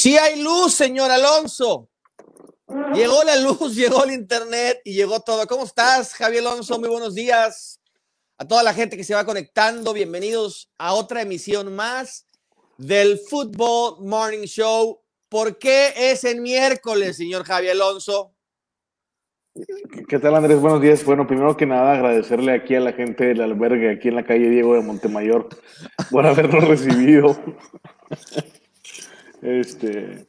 Sí hay luz, señor Alonso. Llegó la luz, llegó el internet y llegó todo. ¿Cómo estás, Javier Alonso? Muy buenos días. A toda la gente que se va conectando, bienvenidos a otra emisión más del Football Morning Show. ¿Por qué es el miércoles, señor Javier Alonso? ¿Qué tal, Andrés? Buenos días. Bueno, primero que nada, agradecerle aquí a la gente del albergue, aquí en la calle Diego de Montemayor, por habernos recibido. Este,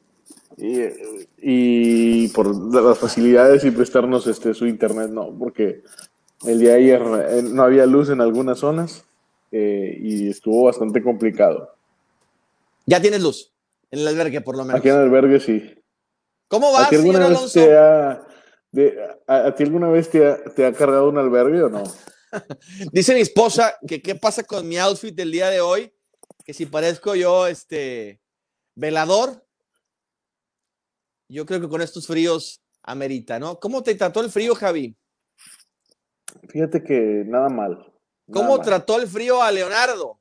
y, por las facilidades y prestarnos este, su internet, no, porque el día de ayer eh, no había luz en algunas zonas eh, y estuvo bastante complicado. ¿Ya tienes luz? En el albergue, por lo menos. Aquí en el albergue, sí. ¿Cómo va, señor Alonso? ¿A ti alguna vez te ha, te ha cargado un albergue o no? Dice mi esposa que qué pasa con mi outfit del día de hoy, que si parezco yo, este, velador, yo creo que con estos fríos amerita, ¿no? ¿Cómo te trató el frío, Javi? Fíjate que nada mal. ¿Cómo trató el frío a Leonardo?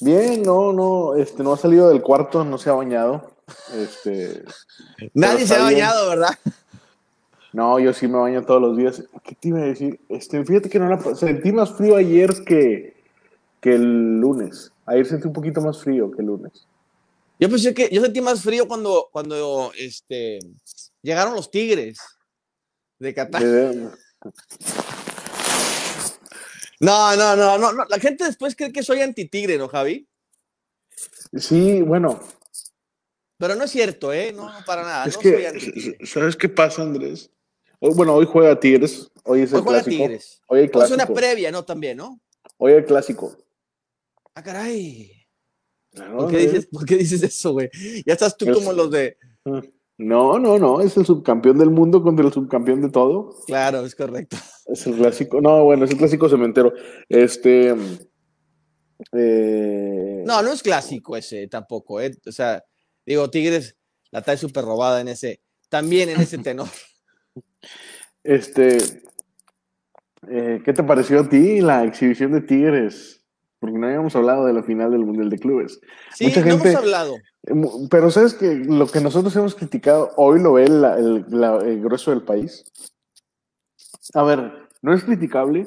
Bien, no, no, este, no ha salido del cuarto, no se ha bañado. Este, Nadie se ha bañado, ¿verdad? No, yo sí me baño todos los días. ¿Qué te iba a decir? Este, fíjate que no la, sentí más frío ayer que, que el lunes. Ayer sentí un poquito más frío que el lunes. Yo pensé que yo sentí más frío cuando, cuando este, llegaron los Tigres de Qatar. No, no, no, no, no. La gente después cree que soy anti-tigre, ¿no, Javi? Sí, bueno. Pero no es cierto, ¿eh? No, para nada. Es que, ¿sabes qué pasa, Andrés? bueno, hoy juega Tigres. Hoy es el juega clásico. Tigres. Hoy el clásico. Es una previa, ¿no? También, ¿no? Hoy el clásico. Ah, caray. ¿Por, qué dices, ¿Por, qué dices, eso, güey? Ya estás tú como los de. No, no, no. Es el subcampeón del mundo contra el subcampeón de todo. Claro, es correcto. Es el clásico. No, bueno, es el clásico cementero. Este. Eh... No, no es clásico ese tampoco, ¿eh? O sea, digo, Tigres la trae súper robada en ese. También en ese tenor. Este, eh, ¿qué te pareció a ti la exhibición de Tigres? Porque no habíamos hablado de la final del Mundial de Clubes. Sí, no hemos hablado. Pero sabes que lo que nosotros hemos criticado hoy lo ve el, grueso del país. A ver, no es criticable,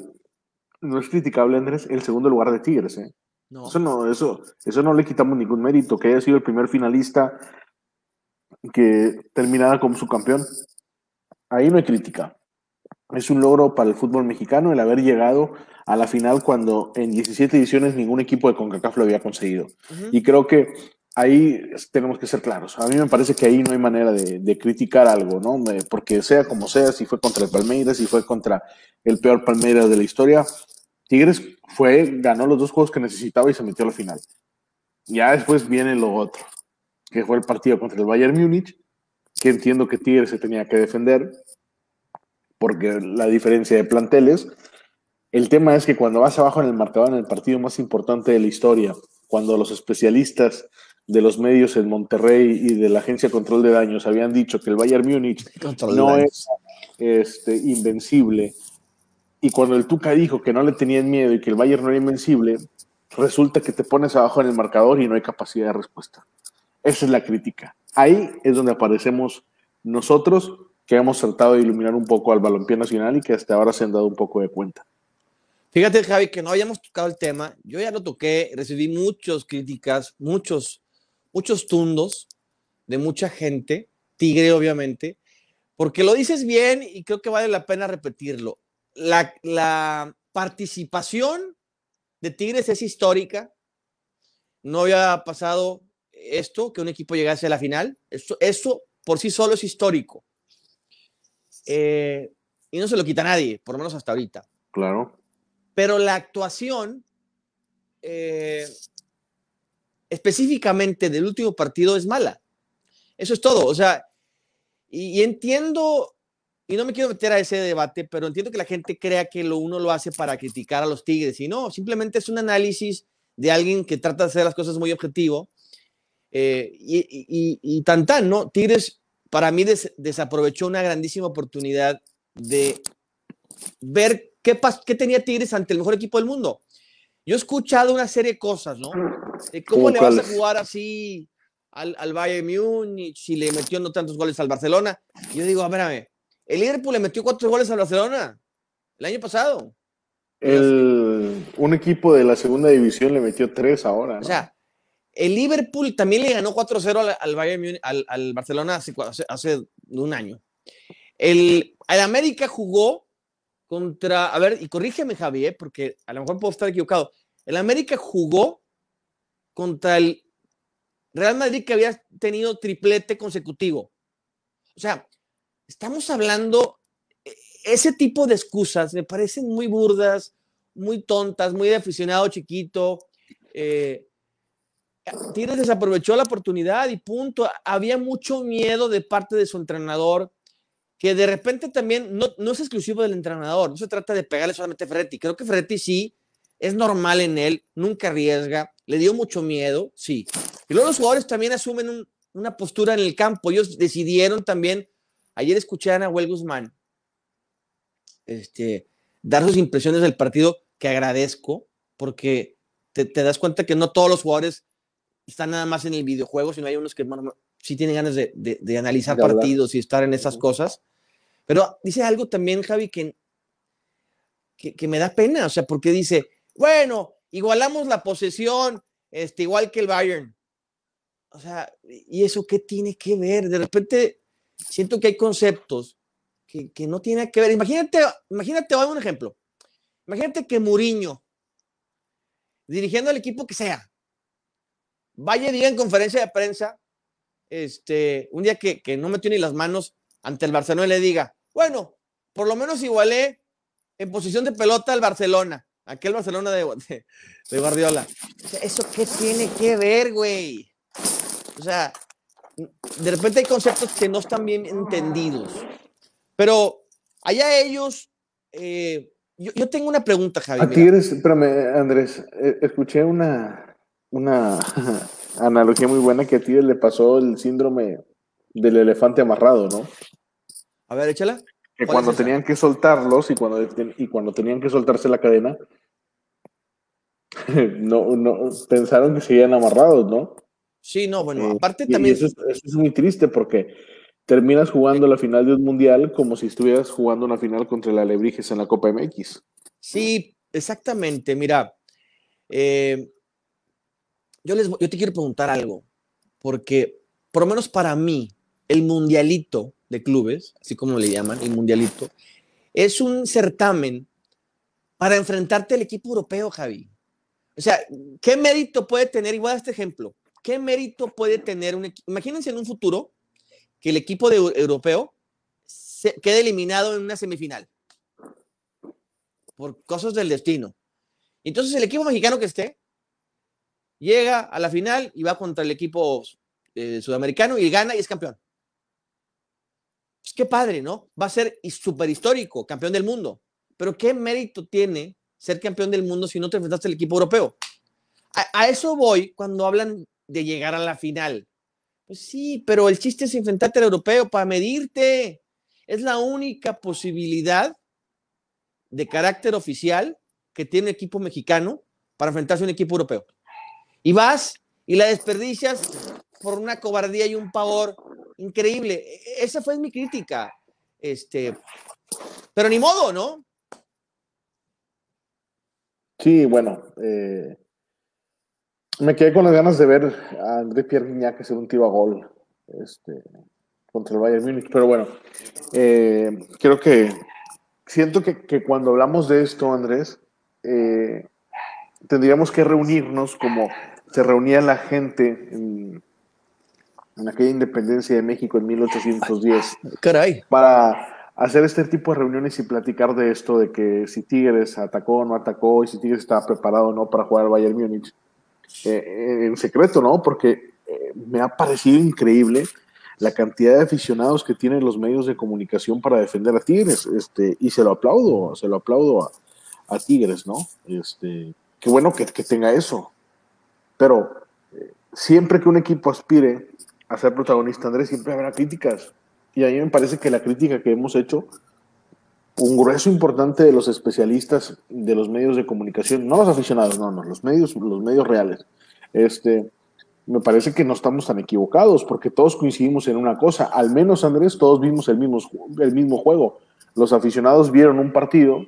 no es criticable, Andrés, el segundo lugar de Tigres, ¿eh? No. Eso no, eso, eso no le quitamos ningún mérito, que haya sido el primer finalista que terminara como subcampeón. Ahí no hay crítica. Es un logro para el fútbol mexicano el haber llegado a la final cuando en 17 ediciones ningún equipo de CONCACAF lo había conseguido. Y creo que ahí tenemos que ser claros. A mí me parece que ahí no hay manera de, criticar algo, ¿no? Porque sea como sea, si fue contra el Palmeiras, si fue contra el peor Palmeiras de la historia, Tigres fue, ganó los dos juegos que necesitaba y se metió a la final. Ya después viene lo otro, que fue el partido contra el Bayern Múnich, que entiendo que Tigres se tenía que defender, porque la diferencia de planteles. El tema es que cuando vas abajo en el marcador en el partido más importante de la historia, cuando los especialistas de los medios en Monterrey y de la Agencia de Control de Daños habían dicho que el Bayern Múnich no es este, invencible, y cuando el Tuca dijo que no le tenían miedo y que el Bayern no era invencible, resulta que te pones abajo en el marcador y no hay capacidad de respuesta. Esa es la crítica. Ahí es donde aparecemos nosotros que hemos tratado de iluminar un poco al balompié nacional y que hasta ahora se han dado un poco de cuenta. Fíjate, Javi, que no habíamos tocado el tema. Yo ya lo toqué, recibí muchas críticas, muchos, muchos tundos de mucha gente, tigre obviamente, porque lo dices bien y creo que vale la pena repetirlo. La, la participación de Tigres es histórica. No había pasado esto, que un equipo llegase a la final. Eso, eso por sí solo es histórico. Eh, y no se lo quita nadie, por lo menos hasta ahorita. Claro. Pero la actuación eh, específicamente del último partido es mala. Eso es todo. O sea, y, entiendo, y no me quiero meter a ese debate, pero entiendo que la gente crea que lo uno lo hace para criticar a los Tigres. Y no, simplemente es un análisis de alguien que trata de hacer las cosas muy objetivo. Eh, y, y, y, tan tan, ¿no? Tigres para mí desaprovechó una grandísima oportunidad de ver qué, qué tenía Tigres ante el mejor equipo del mundo. Yo he escuchado una serie de cosas, ¿no? De cómo le vas a jugar así al, al Bayern Múnich y le metió no tantos goles al Barcelona. Yo digo, a ver, a ver, el Liverpool le metió cuatro goles al Barcelona el año pasado. El, un equipo de la segunda división le metió tres ahora. ¿no? O sea, el Liverpool también le ganó 4-0 al, Barcelona hace, un año. El, el América jugó contra, a ver, y corrígeme Javi, ¿eh? porque a lo mejor puedo estar equivocado. El América jugó contra el Real Madrid que había tenido triplete consecutivo. O sea, estamos hablando, e, ese tipo de excusas me parecen muy burdas, muy tontas, muy de aficionado chiquito. Eh, Tigres desaprovechó la oportunidad y punto. Había mucho miedo de parte de su entrenador, que de repente también no, no es exclusivo del entrenador, no se trata de pegarle solamente a Ferretti. Creo que Ferretti sí, es normal en él, nunca arriesga, le dio mucho miedo, sí. Y luego los jugadores también asumen un, una postura en el campo. Ellos decidieron también, ayer escuché a Ana Huel Guzmán, este, dar sus impresiones del partido, que agradezco, porque te, te das cuenta que no todos los jugadores están nada más en el videojuego, sino hay unos que bueno, sí tienen ganas de, de, de analizar partidos y estar en esas uh -huh. cosas. Pero dice algo también, Javi, que, que, que, me da pena, o sea, porque dice, bueno, igualamos la posesión, este, igual que el Bayern. O sea, ¿y eso qué tiene que ver? De repente siento que hay conceptos que, que no tienen que ver. Imagínate, imagínate, voy a un ejemplo. Imagínate que Muriño, dirigiendo al equipo que sea, vaya y diga en conferencia de prensa, este, un día que, que, no metió ni las manos ante el Barcelona y le diga, bueno, por lo menos igualé en posición de pelota al Barcelona, aquel Barcelona de, de, de Guardiola. O sea, ¿Eso qué tiene que ver, güey? O sea, de repente hay conceptos que no están bien entendidos. Pero allá ellos, eh, yo, yo, tengo una pregunta, Javi. A Tigres, espérame, Andrés, eh, escuché una, una analogía muy buena que a ti le pasó el síndrome del elefante amarrado, ¿no? A ver, échala. Que cuando tenían que soltarlos y cuando, y cuando tenían que soltarse la cadena, no, no, pensaron que seguían amarrados, ¿no? Sí, no, bueno, aparte eh, también. Eso es, eso es, muy triste porque terminas jugando la final de un mundial como si estuvieras jugando una final contra el Alebrijes en la Copa MX. Sí, exactamente. Mira, eh, yo, les, yo te quiero preguntar algo, porque por lo menos para mí, el mundialito de clubes, así como le llaman, el mundialito, es un certamen para enfrentarte al equipo europeo, Javi. O sea, ¿qué mérito puede tener? Igual a este ejemplo. ¿Qué mérito puede tener un equipo? Imagínense en un futuro que el equipo de europeo se quede eliminado en una semifinal por cosas del destino. Entonces el equipo mexicano que esté llega a la final y va contra el equipo eh, sudamericano y gana y es campeón. Pues qué padre, ¿no? Va a ser súper histórico, campeón del mundo. Pero ¿qué mérito tiene ser campeón del mundo si no te enfrentaste al equipo europeo? A, a, eso voy cuando hablan de llegar a la final. Pues sí, pero el chiste es enfrentarte al europeo para medirte. Es la única posibilidad de carácter oficial que tiene un equipo mexicano para enfrentarse a un equipo europeo. Y vas y la desperdicias por una cobardía y un pavor increíble. E, esa fue mi crítica. Este, pero ni modo, ¿no? Sí, bueno, eh, me quedé con las ganas de ver a André Pierre Guignac hacer un tiro gol este, contra el Bayern Múnich, pero bueno, eh, creo que siento que, que, cuando hablamos de esto, Andrés, eh, tendríamos que reunirnos como se reunía la gente en, en, aquella independencia de México en 1810. Caray. Para hacer este tipo de reuniones y platicar de esto, de que si Tigres atacó o no atacó y si Tigres estaba preparado o no para jugar al Bayern Múnich. Eh, en secreto, ¿no? Porque eh, me ha parecido increíble la cantidad de aficionados que tienen los medios de comunicación para defender a Tigres, este, y se lo aplaudo, se lo aplaudo a, a Tigres, ¿no? Este, qué bueno que, que tenga eso. Pero eh, siempre que un equipo aspire a ser protagonista, Andrés, siempre habrá críticas. Y a mí me parece que la crítica que hemos hecho, un grueso importante de los especialistas de los medios de comunicación, no los aficionados, no, no, los medios, los medios reales, este, me parece que no estamos tan equivocados, porque todos coincidimos en una cosa. Al menos, Andrés, todos vimos el mismo, el mismo juego. Los aficionados vieron un partido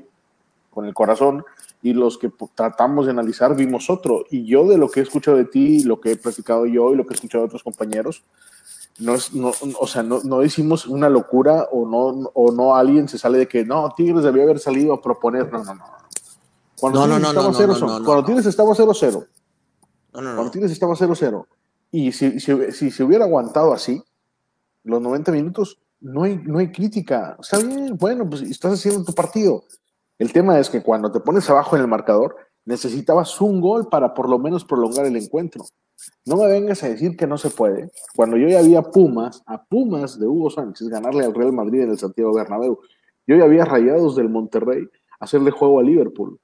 con el corazón y los que tratamos de analizar vimos otro. Y yo de lo que he escuchado de ti, lo que he platicado yo y lo que he escuchado de otros compañeros, no es, no, o sea, no, no hicimos una locura o no, o no alguien se sale de que no, Tigres debía haber salido a proponer. No, no, no. Cuando no, no, no, no, Cuando Tigres estaba 0-0. Cuando Tigres estaba 0-0. Y si, si, si, se hubiera aguantado así, los 90 minutos, no hay, no hay crítica. Está bien, bueno, pues estás haciendo tu partido. El tema es que cuando te pones abajo en el marcador, necesitabas un gol para por lo menos prolongar el encuentro. No me vengas a decir que no se puede. Cuando yo ya había Pumas, a Pumas de Hugo Sánchez, ganarle al Real Madrid en el Santiago Bernabéu, yo ya había Rayados del Monterrey hacerle juego a Liverpool.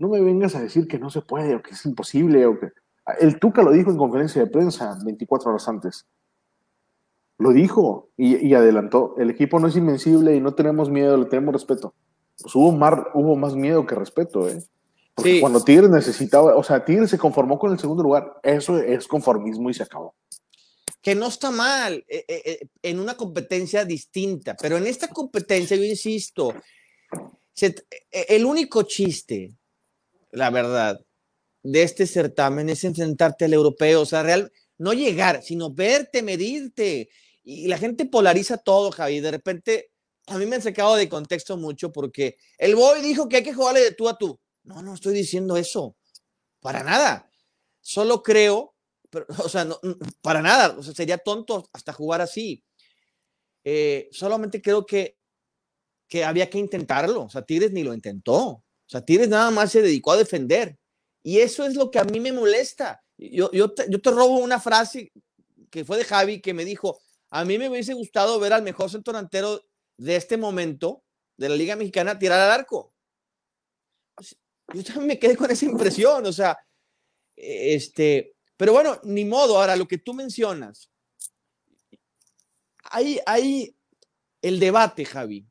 No me vengas a decir que no se puede o que es imposible o que... El Tuca lo dijo en conferencia de prensa 24 horas antes. Lo dijo y, y adelantó. El equipo no es invencible y no tenemos miedo, le tenemos respeto pues hubo, más, hubo más miedo que respeto, ¿eh? Porque cuando Tigres necesitaba, o sea, Tigres se conformó con el segundo lugar, eso es conformismo y se acabó. Que no está mal eh, eh, eh, en una competencia distinta, pero en esta competencia, yo insisto, el único chiste, la verdad, de este certamen es enfrentarte al europeo, o sea, real, no llegar, sino verte, medirte. Y la gente polariza todo, Javi. De repente a mí me han sacado de contexto mucho porque el Boy dijo que hay que jugarle de tú a tú. No, no estoy diciendo eso. Para nada. Solo creo, o sea, no, para nada. O sea, sería tonto hasta jugar así. Eh, solamente creo que, que había que intentarlo. O sea, Tigres ni lo intentó. O sea, Tigres nada más se dedicó a defender. Y eso es lo que a mí me molesta. Yo, yo, te, yo te robo una frase que fue de Javi que me dijo, a mí me hubiese gustado ver al mejor centro delantero de este momento de la Liga Mexicana tirar al arco. Yo también me quedé con esa impresión, o sea, este, pero bueno, ni modo. Ahora, lo que tú mencionas, hay, hay el debate, Javi.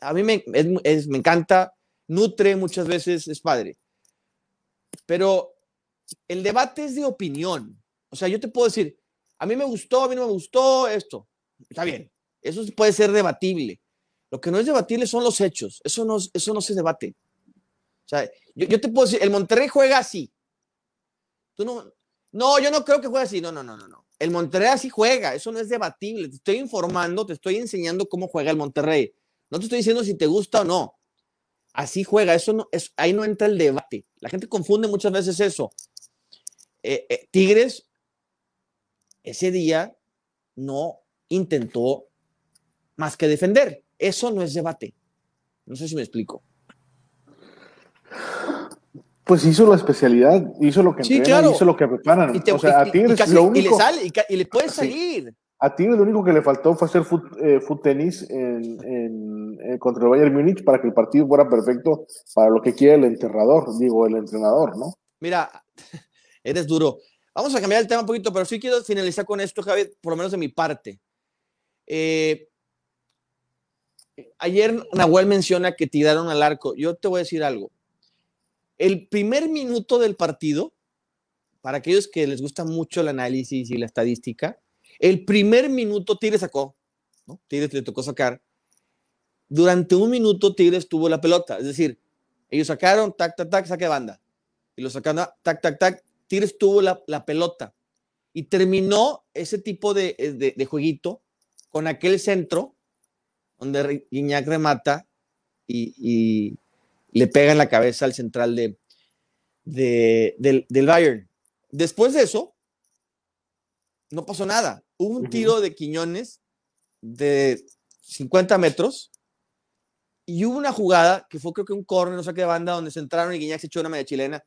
A mí me, me encanta, nutre muchas veces, es padre. Pero el debate es de opinión. O sea, yo te puedo decir, a mí me gustó, a mí no me gustó esto. Está bien. Eso puede ser debatible. Lo que no es debatible son los hechos. Eso no, eso no se debate. O sea, yo, te puedo decir, el Monterrey juega así. Tú no, no, yo no creo que juegue así. No, no, no, no, no. El Monterrey así juega. Eso no es debatible. Te estoy informando, te estoy enseñando cómo juega el Monterrey. No te estoy diciendo si te gusta o no. Así juega. Eso no, es, ahí no entra el debate. La gente confunde muchas veces eso. Eh, eh, Tigres, ese día no intentó más que defender. Eso no es debate. No sé si me explico. Pues hizo la especialidad, hizo lo que sí, hizo lo que preparan. Y o sea, a Tigres lo único, y le sale, y, le puede salir. A Tigres lo único que le faltó fue hacer foot, eh, tenis en, en, contra el Bayern Múnich para que el partido fuera perfecto para lo que quiere el enterrador, digo, el entrenador, ¿no? Mira, eres duro. Vamos a cambiar el tema un poquito, pero sí quiero finalizar con esto, Javier, por lo menos de mi parte. Eh, ayer Nahuel menciona que tiraron al arco. Yo te voy a decir algo. El primer minuto del partido, para aquellos que les gusta mucho el análisis y la estadística, el primer minuto Tigres sacó, ¿no? Tigres le tocó sacar. Durante un minuto Tigres tuvo la pelota, es decir, ellos sacaron, tac, tac, tac, saque banda. Y lo sacaron, tac, tac, tac, Tigres tuvo la, pelota. Y terminó ese tipo de, de jueguito con aquel centro donde Guiñac remata y, le pega en la cabeza al central de, del, Bayern. Después de eso, no pasó nada. Hubo un tiro de Quiñones de 50 metros y hubo una jugada que fue creo que un corner, no sé qué banda, donde se entraron y Guiñac se echó una media chilena.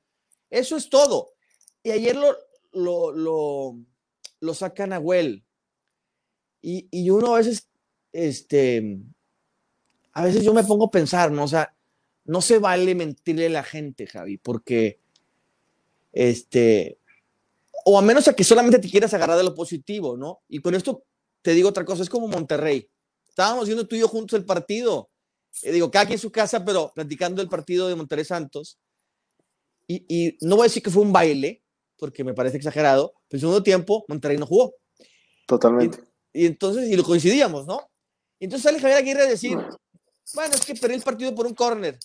Eso es todo. Y ayer lo, lo, lo, lo sacan a Well. Y, y uno a veces este, a veces yo me pongo a pensar, ¿no? O sea, no se vale mentirle a la gente, Javi, porque, este, o a menos a que solamente te quieras agarrar de lo positivo, ¿no? Y con esto te digo otra cosa, es como Monterrey. Estábamos viendo tú y yo juntos el partido, eh, digo, cada quien en su casa, pero platicando el partido de Monterrey Santos. Y, y, no voy a decir que fue un baile, porque me parece exagerado, pero el segundo tiempo Monterrey no jugó. Totalmente. Y, entonces, y lo coincidíamos, ¿no? Entonces sale Javier Aguirre a decir, bueno, es que perdí el partido por un córner.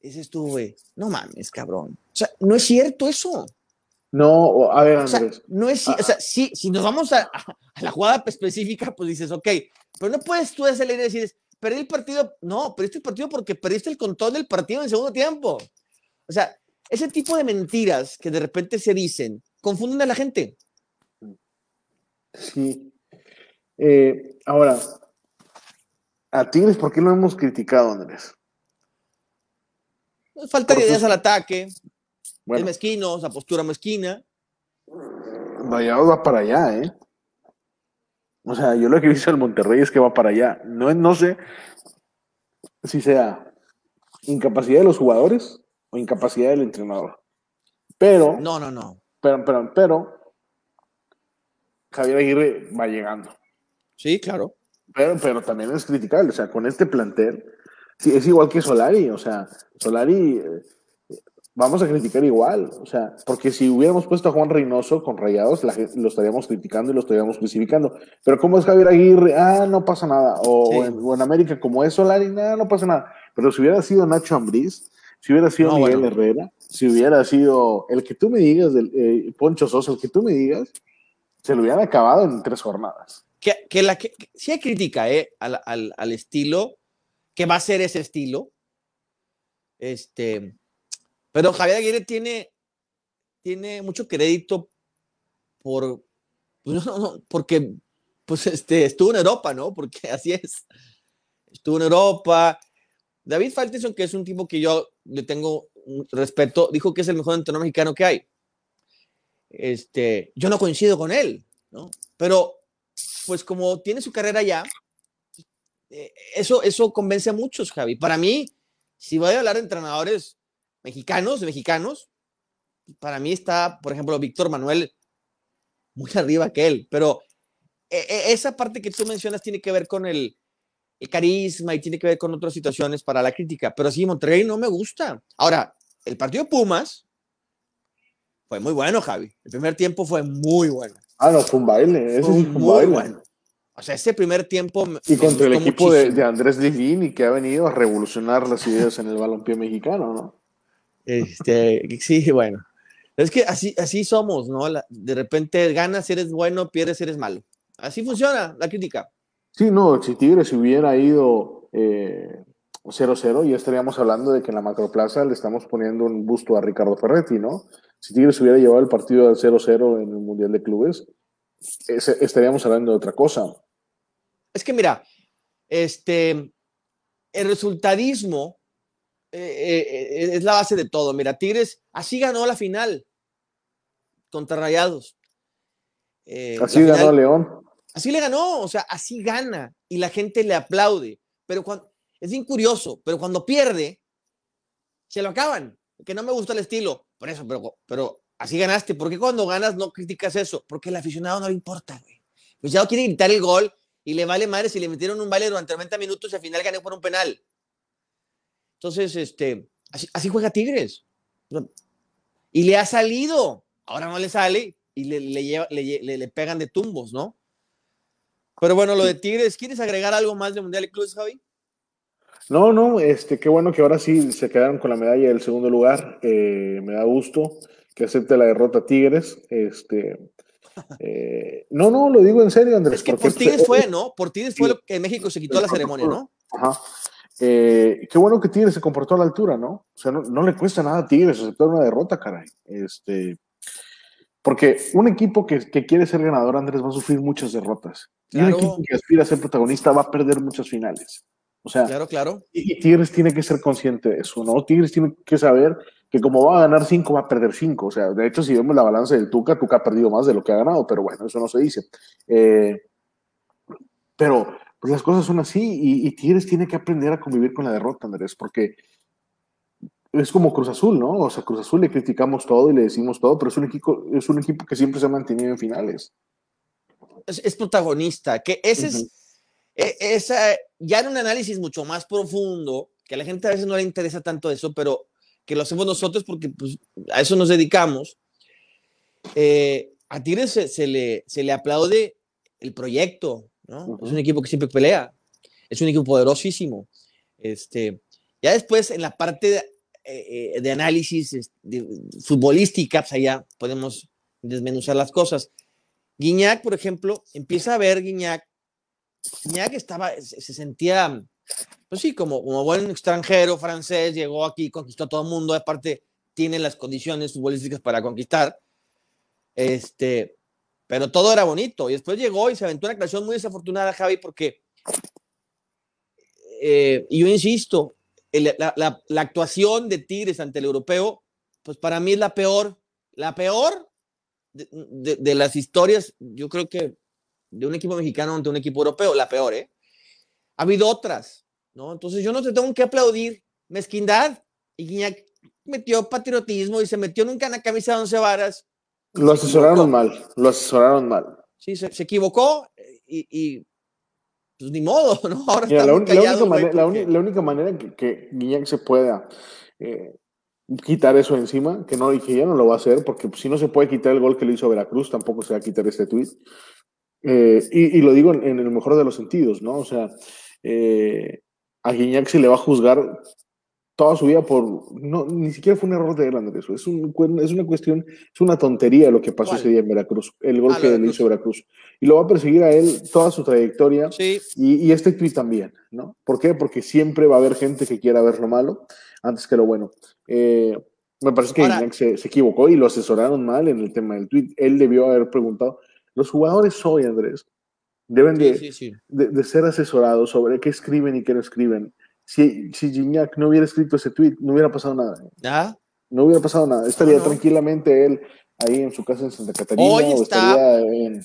Dices tú, güey, no mames, cabrón. O sea, no es cierto eso. No, a ver, Andrés. no es, o sea, sí, si nos vamos a, a, la jugada específica, pues dices, ok, pero no puedes tú hacerle y decir, perdí el partido. No, perdiste el partido porque perdiste el control del partido en el segundo tiempo. O sea, ese tipo de mentiras que de repente se dicen confunden a la gente. Sí. Eh, ahora, a Tigres, ¿por qué lo hemos criticado, Andrés? Falta de ideas al ataque, bueno. es mezquino, esa postura mezquina. Vaya, va para allá, ¿eh? O sea, yo lo que he visto el Monterrey es que va para allá. No, no sé si sea incapacidad de los jugadores o incapacidad del entrenador. Pero. No, no, no. Pero, pero, pero. Javier Aguirre va llegando. Sí, claro. Pero, pero también es criticable. O sea, con este plantel. Sí, es igual que Solari. O sea, Solari. Eh, vamos a criticar igual. O sea, porque si hubiéramos puesto a Juan Reynoso con rayados, lo estaríamos criticando y lo estaríamos crucificando. Pero como es Javier Aguirre, ah, no pasa nada. O, en, América, como es Solari, nada, no pasa nada. Pero si hubiera sido Nacho Ambriz, si hubiera sido Miguel Herrera, si hubiera sido el que tú me digas, del, eh, Poncho Sosa, el que tú me digas, se lo hubieran acabado en tres jornadas. Que, que la que, sí hay crítica eh, al, al, al estilo, que va a ser ese estilo. Este, pero Javier Aguirre tiene, tiene mucho crédito por, pues, porque pues este, estuvo en Europa, ¿no? Porque así es. Estuvo en Europa. David Faltenson, que es un tipo que yo le tengo respeto, dijo que es el mejor entrenador mexicano que hay. Este, yo no coincido con él, ¿no? Pero, pues como tiene su carrera ya, eh, eso, eso convence a muchos, Javi. Para mí, si voy a hablar de entrenadores mexicanos, mexicanos, para mí está, por ejemplo, Víctor Manuel muy arriba que él, pero eh, eh, esa parte que tú mencionas tiene que ver con el, carisma y tiene que ver con otras situaciones para la crítica, pero sí, Monterrey no me gusta. Ahora, el partido Pumas fue muy bueno, Javi. El primer tiempo fue muy bueno. Ah, no, fue un baile, eso fue un muy baile. bueno. O sea, ese primer tiempo. Y contra el equipo de, Andrés Lilini, que ha venido a revolucionar las ideas en el balompié mexicano, ¿no? Este, sí, bueno. Es que así, así somos, ¿no? de repente ganas, eres bueno, pierdes, eres malo. Así funciona la crítica. Sí, no, si Tigres hubiera ido 0-0, eh, ya estaríamos hablando de que en la macroplaza le estamos poniendo un busto a Ricardo Ferretti, ¿no? Si Tigres hubiera llevado el partido al 0-0 en el Mundial de Clubes, estaríamos hablando de otra cosa. Es que mira, este, el resultadismo eh, eh, es la base de todo. Mira, Tigres así ganó la final contra Rayados. Eh, así ganó León. Así le ganó, o sea, así gana y la gente le aplaude. Pero cuando, es bien curioso, pero cuando pierde, se lo acaban. Que no me gusta el estilo. Por eso, pero, pero así ganaste. ¿Por qué cuando ganas no criticas eso? Porque al aficionado no le importa, güey. Pues ya no quiere gritar el gol y le vale madre si le metieron un baile durante 90 minutos y al final gané por un penal. Entonces, este, así, juega Tigres. Y le ha salido. Ahora no le sale y le, le, le, pegan de tumbos, ¿no? Pero bueno, lo de Tigres, ¿quieres agregar algo más de Mundial de Clubes, Javi? No, no, este, qué bueno que ahora sí se quedaron con la medalla del segundo lugar. Eh, me da gusto que acepte la derrota Tigres. Este, eh, no, no, lo digo en serio, Andrés. Es que por Tigres fue, ¿no? Por Tigres fue lo que en México se quitó la ceremonia, ¿no? Ajá. Eh, qué bueno que Tigres se comportó a la altura, ¿no? O sea, no, le cuesta nada a Tigres aceptar una derrota, caray. Este, porque un equipo que, quiere ser ganador, Andrés, va a sufrir muchas derrotas. Y un equipo que aspira a ser protagonista va a perder muchas finales. O sea, claro, claro. Y, Tigres tiene que ser consciente de eso, ¿no? Tigres tiene que saber que como va a ganar cinco, va a perder cinco. O sea, de hecho, si vemos la balanza del Tuca, Tuca ha perdido más de lo que ha ganado, pero bueno, eso no se dice. Eh, pero pues las cosas son así y, Tigres tiene que aprender a convivir con la derrota, Andrés, porque es como Cruz Azul, ¿no? O sea, Cruz Azul le criticamos todo y le decimos todo, pero es un equipo, es un equipo que siempre se ha mantenido en finales. Es, protagonista, que ese es, esa, ya en un análisis mucho más profundo, que a la gente a veces no le interesa tanto eso, pero que lo hacemos nosotros porque pues, a eso nos dedicamos. Eh, a Tigres se, le, se le aplaude el proyecto, ¿no? Es un equipo que siempre pelea, es un equipo poderosísimo. Este, ya después, en la parte de, eh, de análisis de, futbolística, pues allá podemos desmenuzar las cosas. Guiñac, por ejemplo, empieza a ver Guiñac. Guiñac estaba, se, sentía, pues sí, como, como buen extranjero francés, llegó aquí, conquistó a todo el mundo, aparte tiene las condiciones futbolísticas para conquistar. Este, pero todo era bonito. Y después llegó y se aventó una creación muy desafortunada, Javi, porque, eh, y yo insisto, la, la, la, actuación de Tigres ante el europeo, pues para mí es la peor, la peor de, las historias, yo creo que de un equipo mexicano ante un equipo europeo, la peor, ¿eh? Ha habido otras, ¿no? Entonces yo no te tengo que aplaudir mezquindad. Y Guiñac metió patriotismo y se metió nunca en la camisa de once varas. Lo asesoraron mal, lo asesoraron mal. Sí, se, equivocó y, pues ni modo, ¿no? Ahora la, única manera, la, única manera que, que Guiñac se pueda eh, quitar eso encima, que no y que ya no lo va a hacer, porque si no se puede quitar el gol que le hizo Veracruz, tampoco se va a quitar este tweet. Eh, y, lo digo en, el mejor de los sentidos, ¿no? O sea, eh, a Guiñac se le va a juzgar toda su vida por. No, ni siquiera fue un error de él, Andrés. Es, un, es una cuestión, es una tontería lo que pasó ese día en Veracruz, el gol ah, que le hizo Veracruz. Y lo va a perseguir a él toda su trayectoria. Sí. Y, y, este tweet también, ¿no? ¿Por qué? Porque siempre va a haber gente que quiera ver lo malo antes que lo bueno. Eh, me parece que se, se, equivocó y lo asesoraron mal en el tema del tweet. Él debió haber preguntado. Los jugadores hoy, Andrés, deben de, de, ser asesorados sobre qué escriben y qué no escriben. Si, si Gignac no hubiera escrito ese tweet, no hubiera pasado nada. ¿Ah? No hubiera pasado nada. Estaría tranquilamente él ahí en su casa en Santa Catarina o estaría en,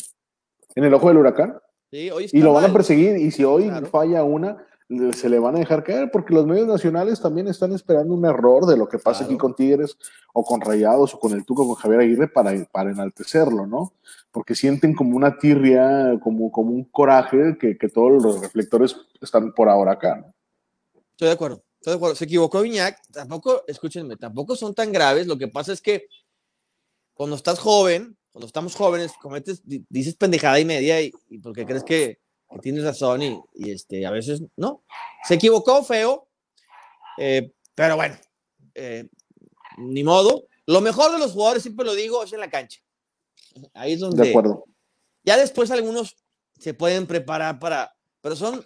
en, el ojo del huracán. Sí, hoy y lo van a perseguir y si hoy falla una, se le van a dejar caer porque los medios nacionales también están esperando un error de lo que pasa aquí con Tigres o con Rayados o con el Tuco, con Javier Aguirre para, para enaltecerlo, ¿no? Porque sienten como una tirria, como, como un coraje que, que todos los reflectores están por ahora acá. ¿no? Estoy de acuerdo, estoy de acuerdo. Se equivocó Viñac, tampoco, escúchenme, tampoco son tan graves. Lo que pasa es que cuando estás joven, cuando estamos jóvenes, cometes, dices pendejada y media y, y porque crees que que tienes razón y, y, este, a veces no. Se equivocó feo, eh, pero bueno, eh, ni modo. Lo mejor de los jugadores, siempre lo digo, es en la cancha. Ahí es donde. De acuerdo. Ya después algunos se pueden preparar para. Pero son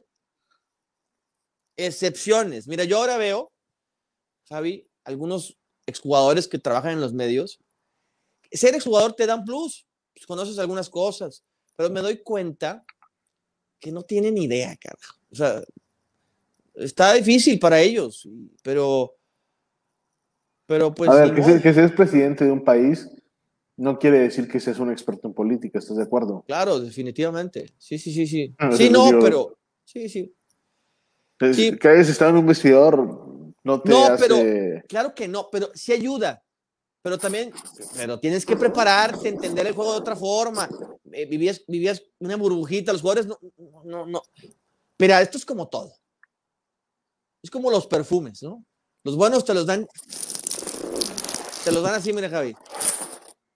excepciones. Mira, yo ahora veo, Javi, algunos exjugadores que trabajan en los medios. Ser exjugador te da un plus, pues conoces algunas cosas, pero me doy cuenta que no tienen idea, carajo. O sea, está difícil para ellos, pero, pero pues. A ver, que, que seas presidente de un país no quiere decir que seas un experto en política, ¿estás de acuerdo? Claro, definitivamente. Sí, sí, sí, sí. Ah, sí, no, pero. Sí, sí. Que hayas estado en un vestidor no te no, pero claro que no, pero sí ayuda pero también, pero tienes que prepararte, entender el juego de otra forma. Eh, vivías, vivías una burbujita, los jugadores no, no, no. Mira, esto es como todo. Es como los perfumes, ¿no? Los buenos te los dan, te los dan así, mira, Javi.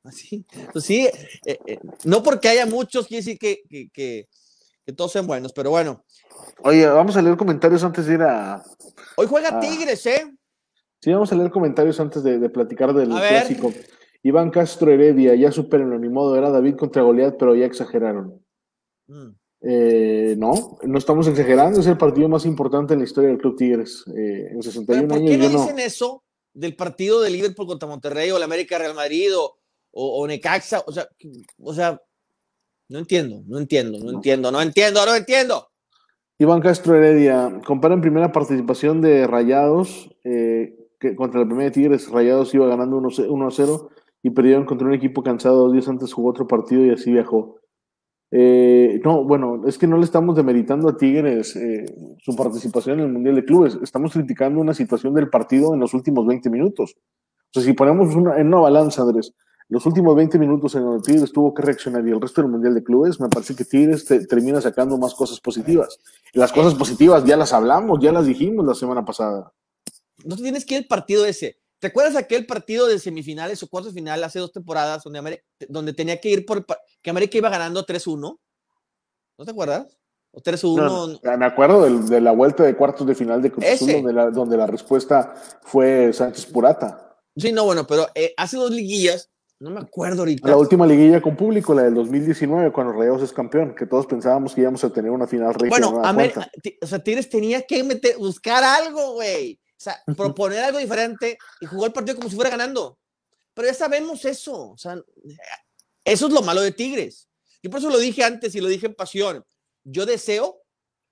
Así. Pues sí, eh, eh, no porque haya muchos quiere decir que, que, que, que, todos sean buenos, pero bueno. Oye, vamos a leer comentarios antes de ir a. Hoy juega Tigres, ¿eh? Sí, vamos a leer comentarios antes de, platicar del clásico. Iván Castro Heredia, ya superen ni modo, era David contra Goliat, pero ya exageraron. Mm. Eh, no, no estamos exagerando, es el partido más importante en la historia del Club Tigres. Eh, en 61 ¿Por qué no dicen eso del partido de Liverpool contra Monterrey o el América Real Madrid o, o, Necaxa? O sea, o sea, no entiendo, no entiendo, no entiendo, no entiendo, no entiendo. Iván Castro Heredia, comparan primera participación de Rayados eh, que contra el primer Tigres, Rayados iba ganando 1 a 0 y perdieron contra un equipo cansado dos días antes jugó otro partido y así viajó. Eh, no, bueno, es que no le estamos demeritando a Tigres eh, su participación en el Mundial de Clubes, estamos criticando una situación del partido en los últimos 20 minutos. O sea, si ponemos una, en una balanza, Andrés, los últimos 20 minutos en donde Tigres tuvo que reaccionar y el resto del Mundial de Clubes, me parece que Tigres termina sacando más cosas positivas. Las cosas positivas ya las hablamos, ya las dijimos la semana pasada no tienes que ir al partido ese. ¿Te acuerdas aquel partido de semifinales o cuartos final hace dos temporadas donde, América, donde tenía que ir por que América iba ganando 3-1? ¿No te acuerdas? O 3-1. me acuerdo de, de, la vuelta de cuartos de final de Cruz Azul, donde la, donde la respuesta fue Sánchez Purata. Sí, no, bueno, pero eh, hace dos liguillas, no me acuerdo ahorita. La última liguilla con público, la del 2019, cuando Rayados es campeón, que todos pensábamos que íbamos a tener una final Bueno, América, o sea, Tigres tenía que meter, buscar algo, güey. O sea, proponer algo diferente y jugar el partido como si fuera ganando. Pero ya sabemos eso. O sea, eso es lo malo de Tigres. Yo por eso lo dije antes y lo dije en pasión. Yo deseo,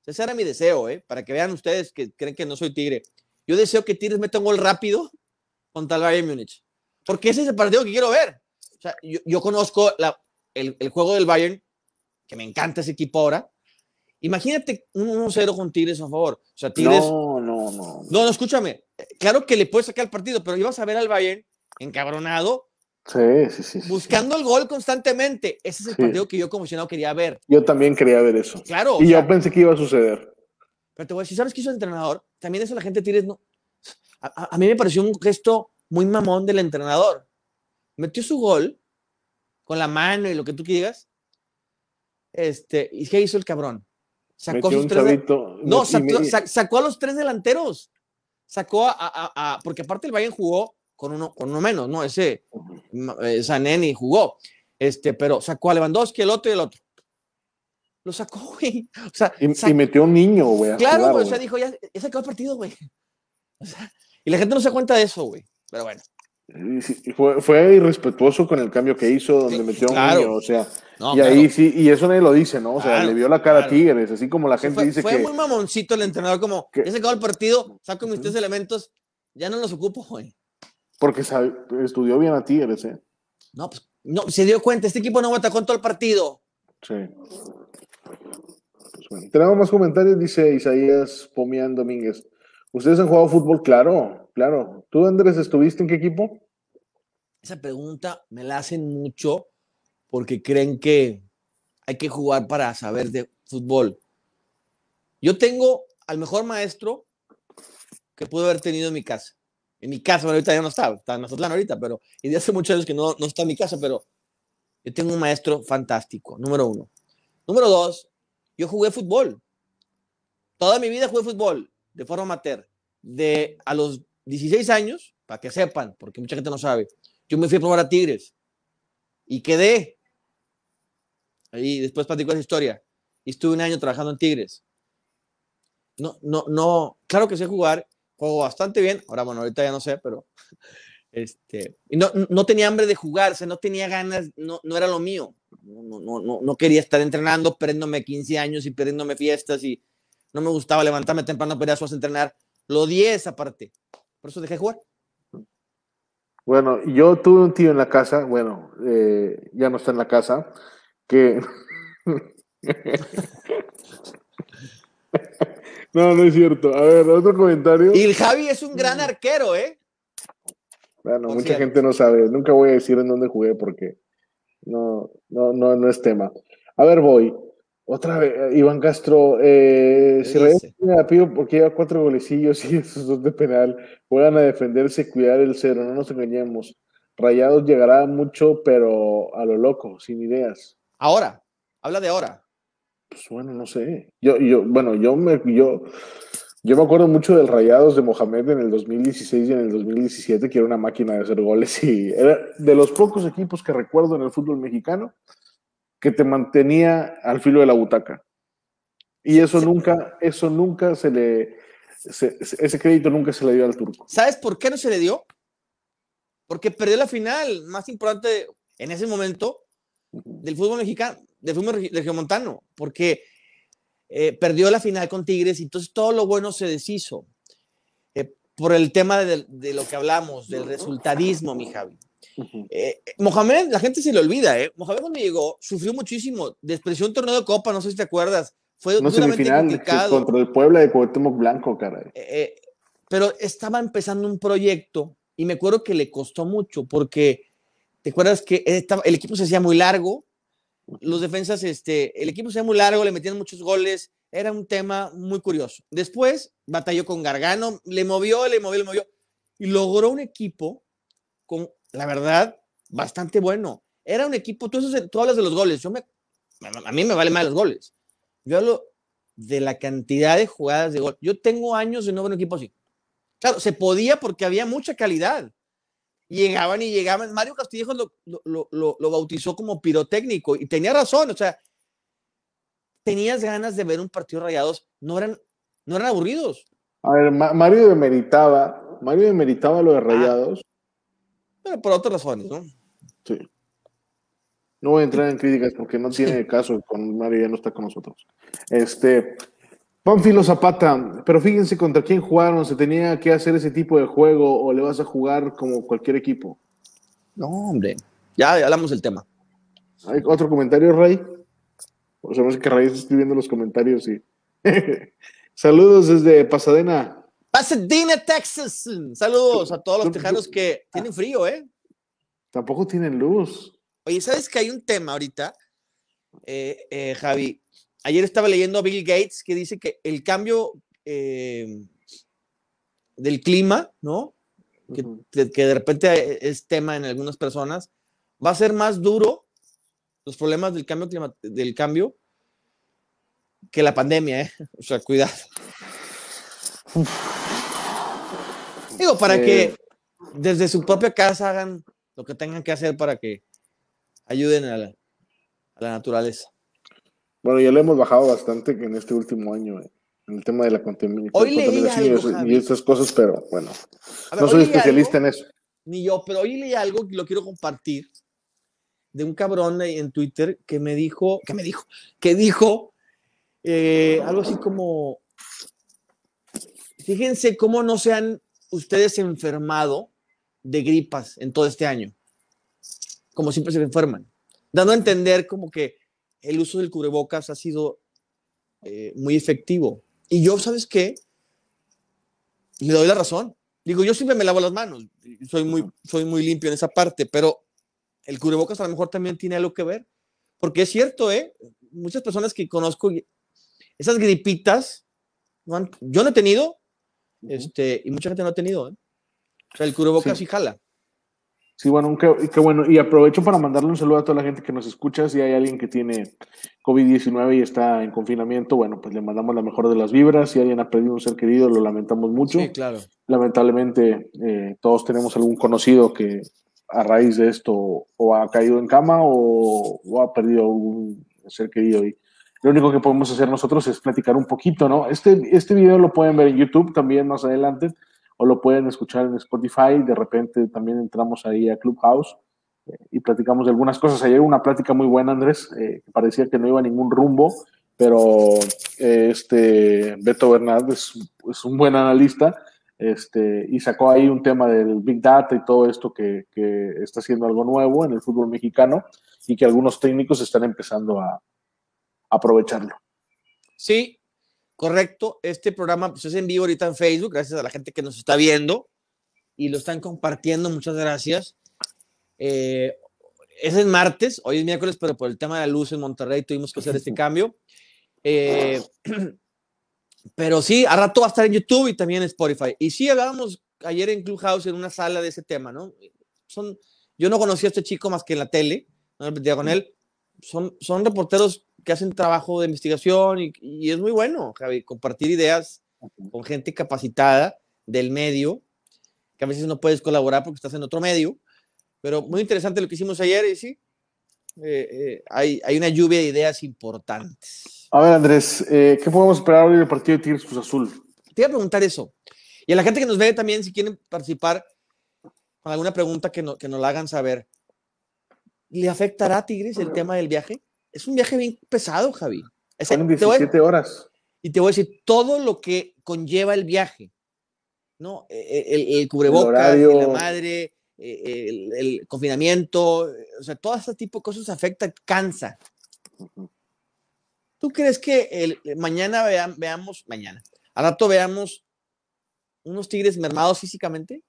ese era mi deseo, ¿eh? para que vean ustedes que creen que no soy Tigre. Yo deseo que Tigres meta un gol rápido contra el Bayern Múnich. Porque ese es el partido que quiero ver. O sea, yo, yo conozco la, el, el, juego del Bayern, que me encanta ese equipo ahora. Imagínate un 1-0 con Tigres a favor. O sea, Tigres. No, no, no. No, no, escúchame. Claro que le puedes sacar el partido, pero ibas a ver al Bayern encabronado. Sí, sí, sí. Buscando el gol constantemente. Ese es el sí. partido que yo como no quería ver. Yo también quería ver eso. Claro. Y yo sea, pensé que iba a suceder. Pero te voy a decir, ¿sabes qué hizo el entrenador? También eso la gente Tigres no. A, a, a mí me pareció un gesto muy mamón del entrenador. Metió su gol con la mano y lo que tú digas. Este, ¿y qué hizo el cabrón? Sacó sus tres chavito, no, sacó, sacó, a los tres delanteros. Sacó a, a, a, porque aparte el Bayern jugó con uno, con uno menos, ¿no? Ese eh, Zaneni jugó. Este, pero sacó a Lewandowski, el otro y el otro. Lo sacó, güey. O sea, y, y, metió un niño, güey. Claro, jugar, güey. O sea, dijo, ya, ya se acabó el partido, güey. O sea, y la gente no se cuenta de eso, güey. Pero bueno. Sí, fue, fue, irrespetuoso con el cambio que hizo, donde metió claro. un niño, o sea, no, y claro. ahí sí, y eso nadie lo dice, ¿no? O sea, claro, le vio la cara a Tigres, así como la gente fue, dice fue que. Fue muy mamoncito el entrenador, como, que, ya se acabó el partido, saco mis tres elementos, ya no los ocupo, güey. Porque sabe, estudió bien a Tigres, ¿eh? No, pues, no, se dio cuenta, este equipo no vota con todo el partido. Sí. Pues bueno. Tenemos más comentarios, dice Isaías Pomián Domínguez. ¿Ustedes han jugado fútbol? Claro, claro. ¿Tú, Andrés, estuviste en qué equipo? Esa pregunta me la hacen mucho porque creen que hay que jugar para saber de fútbol. Yo tengo al mejor maestro que pude haber tenido en mi casa. En mi casa, bueno, ahorita ya no está, está en Mazatlán ahorita, pero y de hace muchos años que no, no está en mi casa, pero yo tengo un maestro fantástico, número uno. Número dos, yo jugué fútbol. Toda mi vida jugué fútbol de forma amateur. De a los 16 años, para que sepan, porque mucha gente no sabe, yo me fui a probar a Tigres y quedé. Ahí después platico esa historia. Y estuve un año trabajando en Tigres. No, no, no, claro que sé jugar, juego bastante bien. Ahora, bueno, ahorita ya no sé, pero este, y no, no tenía hambre de jugarse, no tenía ganas, no, no era lo mío. No, no, no, no quería estar entrenando, perdiéndome 15 años y perdiéndome fiestas y no me gustaba levantarme temprano para ir a entrenar. Lo odié esa parte. Por eso dejé de jugar. Bueno, yo tuve un tío en la casa, bueno, eh, ya no está en la casa, que... no, no es cierto. A ver, otro comentario. Y el Javi es un gran arquero, ¿eh? Bueno, Por mucha cierto. gente no sabe. Nunca voy a decir en dónde jugué porque no, no, no, no es tema. A ver, voy. Otra vez, Iván Castro, eh, si a Pío porque lleva cuatro golecillos y esos dos de penal, juegan a defenderse, cuidar el cero, no nos engañemos. Rayados llegará mucho, pero a lo loco, sin ideas. Ahora, habla de ahora. Pues bueno, no sé. Yo, yo, bueno, yo me, yo, yo me acuerdo mucho del Rayados de Mohamed en el 2016 y en el 2017, que era una máquina de hacer goles y era de los pocos equipos que recuerdo en el fútbol mexicano que te mantenía al filo de la butaca. Y eso sí. nunca, eso nunca se le, se, ese crédito nunca se le dio al turco. ¿Sabes por qué no se le dio? Porque perdió la final más importante en ese momento del fútbol mexicano, del fútbol regiomontano, porque eh, perdió la final con Tigres y entonces todo lo bueno se deshizo. Eh, por el tema de, de, lo que hablamos, del resultadismo, mi Javi. Eh, Mohamed, la gente se le olvida, ¿eh? Mohamed cuando llegó sufrió muchísimo, despreció un torneo de Copa, no sé si te acuerdas, fue no semifinal complicado. contra el Puebla de Cuauhtémoc Blanco, caray. Eh, pero estaba empezando un proyecto y me acuerdo que le costó mucho porque te acuerdas que estaba, el equipo se hacía muy largo, los defensas, este, el equipo se hacía muy largo, le metían muchos goles, era un tema muy curioso. Después batalló con Gargano, le movió, le movió, le movió y logró un equipo con, la verdad, bastante bueno. Era un equipo, tú, tú hablas de los goles, yo me, a mí me vale más los goles. Yo hablo de la cantidad de jugadas de gol. Yo tengo años de no ver un equipo así. Claro, se podía porque había mucha calidad. Llegaban y llegaban. Mario Castillejo lo, lo, lo, lo bautizó como pirotécnico y tenía razón. O sea, tenías ganas de ver un partido rayados. No eran, no eran aburridos. A ver, Mario demeritaba, Mario demeritaba lo de ah. rayados. Pero por otras razones, ¿no? Sí. No voy a entrar en críticas porque no tiene caso con Mario, ya no está con nosotros. Este, Panfilo Zapata, pero fíjense contra quién jugaron, se tenía que hacer ese tipo de juego o le vas a jugar como cualquier equipo. No, hombre, ya, hablamos del tema. ¿Hay otro comentario, Ray? O sea, no sé que Ray está escribiendo los comentarios y. Saludos desde Pasadena. Pasadena, Texas. Saludos a todos los tejanos que tienen frío, ¿eh? Tampoco tienen luz. Oye, ¿sabes que hay un tema ahorita, eh, eh, Javi? Ayer estaba leyendo a Bill Gates que dice que el cambio eh, del clima, ¿no? Que, de repente es tema en algunas personas, va a ser más duro los problemas del cambio, del cambio que la pandemia, ¿eh? O sea, cuidado. Digo, para que desde su propia casa hagan lo que tengan que hacer para que ayuden a la naturaleza. Bueno, ya lo hemos bajado bastante en este último año, eh, en el tema de la contaminación y, esas cosas, pero bueno, no soy especialista en eso. Ni yo, pero hoy leí algo que lo quiero compartir de un cabrón en Twitter que me dijo, que me dijo, que dijo eh, algo así como, fíjense cómo no se han ustedes enfermado de gripas en todo este año, como siempre se enferman, dando a entender como que el uso del cubrebocas ha sido eh, muy efectivo. Y yo, ¿sabes qué? Le doy la razón. Digo, yo siempre me lavo las manos, soy muy, soy muy limpio en esa parte, pero el cubrebocas a lo mejor también tiene algo que ver, porque es cierto, ¿eh? Muchas personas que conozco, esas gripitas, yo no he tenido, este, y mucha gente no ha tenido, ¿eh? O sea, el cubrebocas sí jala. Sí, bueno, qué, bueno. Y aprovecho para mandarle un saludo a toda la gente que nos escucha. Si hay alguien que tiene COVID-19 y está en confinamiento, bueno, pues le mandamos la mejor de las vibras. Si alguien ha perdido un ser querido, lo lamentamos mucho. Sí, claro. Lamentablemente, eh, todos tenemos algún conocido que a raíz de esto o ha caído en cama o, o ha perdido un ser querido. Y lo único que podemos hacer nosotros es platicar un poquito, ¿no? Este, este video lo pueden ver en YouTube también más adelante o lo pueden escuchar en Spotify. De repente también entramos ahí a Clubhouse eh, y platicamos de algunas cosas. Ayer una plática muy buena, Andrés, eh, que parecía que no iba a ningún rumbo, pero eh, este Beto Bernard es, un buen analista este, y sacó ahí un tema del Big Data y todo esto que, que, está haciendo algo nuevo en el fútbol mexicano y que algunos técnicos están empezando a aprovecharlo. Sí, correcto. Este programa pues, es en vivo ahorita en Facebook, gracias a la gente que nos está viendo y lo están compartiendo. Muchas gracias. Eh, es el martes, hoy es miércoles, pero por el tema de la luz en Monterrey tuvimos que hacer este cambio. Eh, pero sí, a rato va a estar en YouTube y también en Spotify. Y sí, hablábamos ayer en Clubhouse en una sala de ese tema, ¿no? Son, yo no conocía a este chico más que en la tele, no me con él. Son, son reporteros que hacen trabajo de investigación y, es muy bueno, Javi, compartir ideas con gente capacitada del medio, que a veces no puedes colaborar porque estás en otro medio, pero muy interesante lo que hicimos ayer y sí, eh, eh, hay, hay, una lluvia de ideas importantes. A ver, Andrés, eh, ¿qué podemos esperar hoy del partido de Tigres Cruz Azul? Te iba a preguntar eso. Y a la gente que nos ve también, si quieren participar con alguna pregunta que, no, que nos la hagan saber, ¿le afectará a Tigres el tema del viaje? Es un viaje bien pesado, Javi. Son 17 horas. Y te voy a decir todo lo que conlleva el viaje. ¿no? E, e, el, cubrebocas, la madre, e, el, confinamiento, o sea, todo ese tipo de cosas afecta, cansa. ¿Tú crees que el, mañana veamos, mañana, al rato veamos unos tigres mermados físicamente?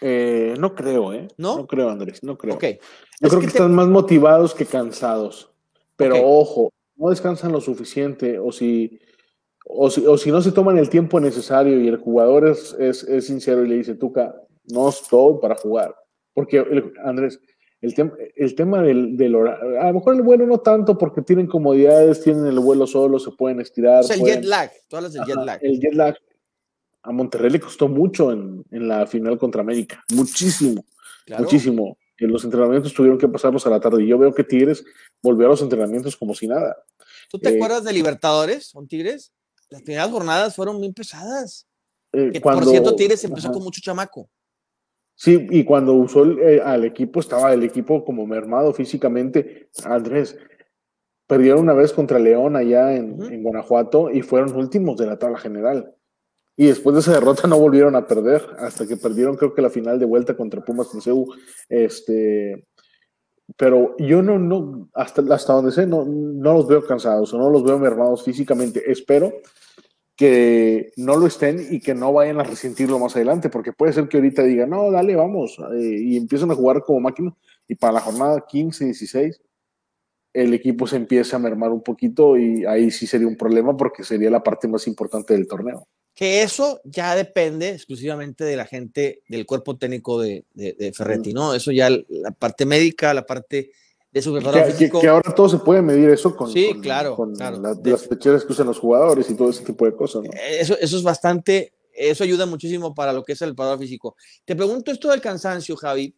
Eh, no creo, ¿eh? ¿No? No creo, Andrés, no creo. Yo creo que, están más motivados que cansados. Pero ojo, no descansan lo suficiente o si, o si, o si, no se toman el tiempo necesario y el jugador es, es, sincero y le dice, Tuca, no es todo para jugar. Porque, Andrés, el, tema el tema del, del horario, a lo mejor el vuelo no tanto porque tienen comodidades, tienen el vuelo solo, se pueden estirar. O sea, el jet lag, todas las jet lag. El jet lag. A Monterrey le costó mucho en, en la final contra América, muchísimo, muchísimo. Los entrenamientos tuvieron que pasarlos a la tarde. Y yo veo que Tigres volvió a los entrenamientos como si nada. ¿Tú te eh, acuerdas de Libertadores con Tigres? Las primeras jornadas fueron muy pesadas. Eh, por cierto, Tigres empezó con mucho chamaco. Sí, y cuando usó eh, al equipo, estaba el equipo como mermado físicamente. Andrés, perdieron una vez contra León allá en, Guanajuato y fueron últimos de la tabla general. Y después de esa derrota no volvieron a perder, hasta que perdieron creo que la final de vuelta contra Pumas CEU. Este, pero yo no, no, hasta, hasta donde sé, no, no los veo cansados o no los veo mermados físicamente. Espero que no lo estén y que no vayan a resentirlo más adelante, porque puede ser que ahorita digan, no, dale, vamos, eh, y empiezan a jugar como máquina, y para la jornada 15, 16, el equipo se empieza a mermar un poquito y ahí sí sería un problema porque sería la parte más importante del torneo. Que eso ya depende exclusivamente de la gente, del cuerpo técnico de, de, Ferretti, ¿no? Eso ya la parte médica, la parte de su que, ahora todo se puede medir eso con, sí, claro, las fecheras que usan los jugadores y todo ese tipo de cosas. Eh, eso, eso es bastante, eso ayuda muchísimo para lo que es el preparador físico. Te pregunto esto del cansancio, Javi.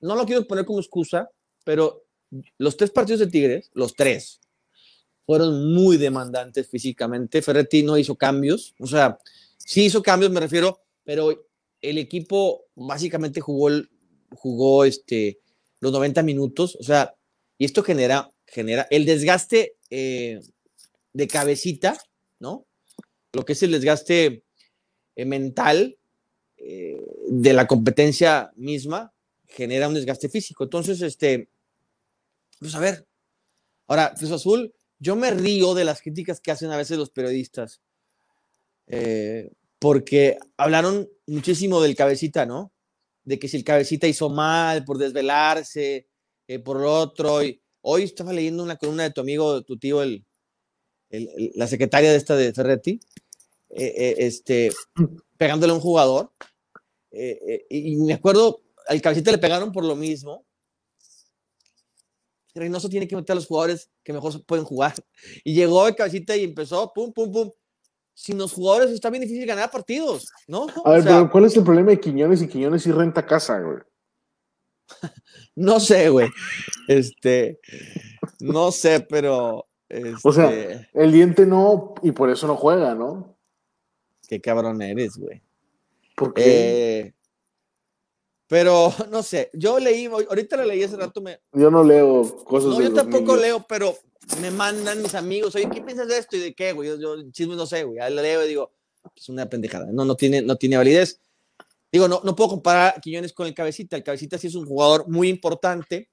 No lo quiero poner como excusa, pero los tres partidos de Tigres, los tres, fueron muy demandantes físicamente. Ferretti no hizo cambios, o sea, sí hizo cambios, me refiero, pero el equipo básicamente jugó, jugó este, los 90 minutos, o sea, y esto genera, genera el desgaste eh, de cabecita, ¿no? Lo que es el desgaste eh, mental eh, de la competencia misma genera un desgaste físico. Entonces, este, pues a ver, ahora, Cruz Azul, yo me río de las críticas que hacen a veces los periodistas, porque hablaron muchísimo del cabecita, ¿no? de que si el cabecita hizo mal por desvelarse, eh, por lo otro. Y hoy estaba leyendo una columna de tu amigo, tu tío, el, la secretaria de esta de Ferretti, eh, eh, este, pegándole a un jugador. y me acuerdo, al cabecita le pegaron por lo mismo. Reynoso tiene que meter a los jugadores que mejor pueden jugar. Y llegó el cabecita y empezó, pum, pum, pum sin los jugadores está bien difícil ganar partidos, ¿no? A ver, pero ¿cuál es el problema de Quiñones y Quiñones y renta casa, güey? no sé, güey. Este, no sé, pero. O sea, este el diente no, y por eso no juega, ¿no? Qué cabrón eres, güey. ¿Por qué? Eh, pero no sé, yo leí, ahorita la leí hace rato. Me... Yo no leo cosas. No, yo tampoco leo, pero me mandan mis amigos, oye, ¿qué piensas de esto? ¿Y de qué, güey? Yo, yo chisme no sé, güey. Ya le leo y digo, es una pendejada. No, no tiene, no tiene validez. Digo, no, no puedo comparar a Quiñones con el Cabecita. El Cabecita sí es un jugador muy importante.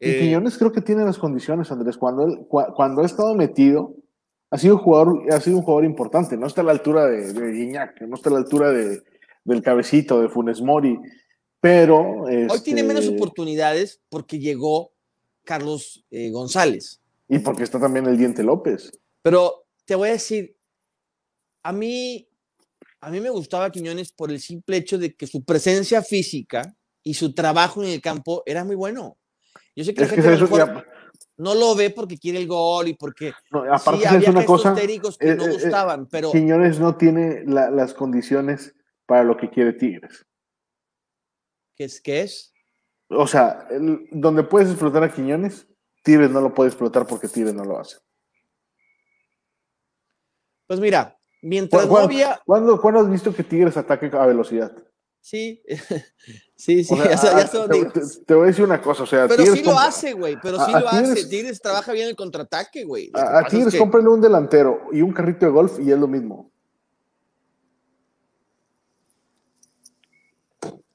Y eh, Quiñones creo que tiene las condiciones, Andrés. Cuando, él, cuando ha estado metido, ha sido, un jugador, ha sido un jugador importante. No está a la altura de, de Guiñac, no está a la altura de, del Cabecito, de Funes Mori. Pero. Hoy tiene menos este oportunidades porque llegó Carlos eh, González. Y porque está también el Diente López. Pero te voy a decir, a mí, a mí me gustaba Quiñones por el simple hecho de que su presencia física y su trabajo en el campo era muy bueno. Yo sé que la gente no lo ve porque quiere el gol y porque aparte sí, había una cosa, que no eh, eh, gustaban, pero Quiñones no tiene las condiciones para lo que quiere Tigres. ¿Qué es? ¿Qué es? O sea, donde puedes explotar a Quiñones Tigres no lo puede explotar porque Tigres no lo hace. Pues mira, mientras no había... ¿cuándo, has visto que Tigres ataque a velocidad? Sí, sí, sí, ya, ah, te, voy a decir una cosa, o sea, pero sí lo hace, güey, pero sí lo hace. Tigres trabaja bien el contraataque, güey. A, Tigres es un delantero y un carrito de golf y es lo mismo.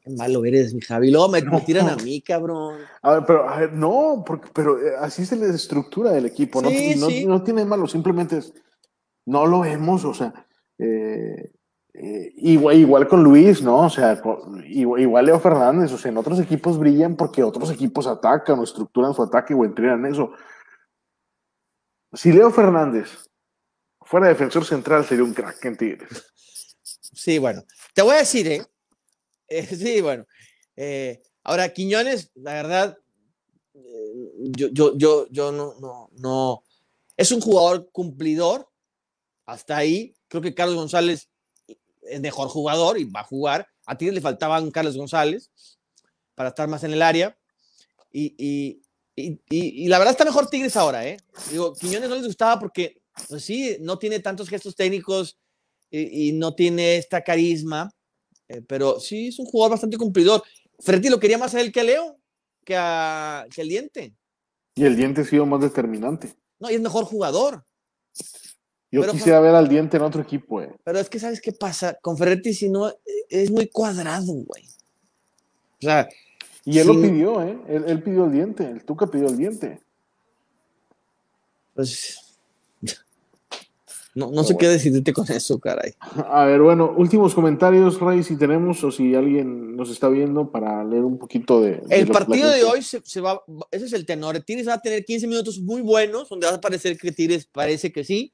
Qué malo eres, mi Javi. Luego me, tiran a mí, cabrón. A ver, pero, a ver, no, porque, pero eh, así se la estructura del equipo. no, no, tiene malo, simplemente es, no lo vemos, o sea, eh, eh, igual, igual, con Luis, ¿no? O sea, igual, Leo Fernández, o sea, en otros equipos brillan porque otros equipos atacan o estructuran su ataque o entrenan eso. Si Leo Fernández fuera defensor central, sería un crack en Tigres. Sí, bueno, te voy a decir, ¿eh? Eh, sí, bueno. Eh, ahora, Quiñones, la verdad, eh, yo, yo, yo, yo no, no, no. Es un jugador cumplidor. Hasta ahí. Creo que Carlos González es mejor jugador y va a jugar. A ti le faltaba un Carlos González para estar más en el área. Y, y, y, y, la verdad está mejor Tigres ahora, ¿eh? Digo, Quiñones no les gustaba porque, pues sí, no tiene tantos gestos técnicos y, no tiene esta carisma, eh, pero sí es un jugador bastante cumplidor. Ferretti lo quería más a él que a Leo, que, a, que el Diente. Y el Diente ha sido más determinante. No, y es mejor jugador. Yo quisiera ver al Diente en otro equipo, eh. Pero es que, ¿sabes qué pasa? Con Ferretti, si no, es muy cuadrado, güey. O sea, y él lo pidió, ¿eh? Él, pidió el diente, el Tuca pidió el diente. Pues. No, no sé qué decidirte con eso, caray. A ver, bueno, últimos comentarios, Ray, si tenemos o si alguien nos está viendo para leer un poquito de. el partido de hoy se, va. Ese es el tenor. Tigres va a tener 15 minutos muy buenos, donde va a parecer que Tigres parece que sí.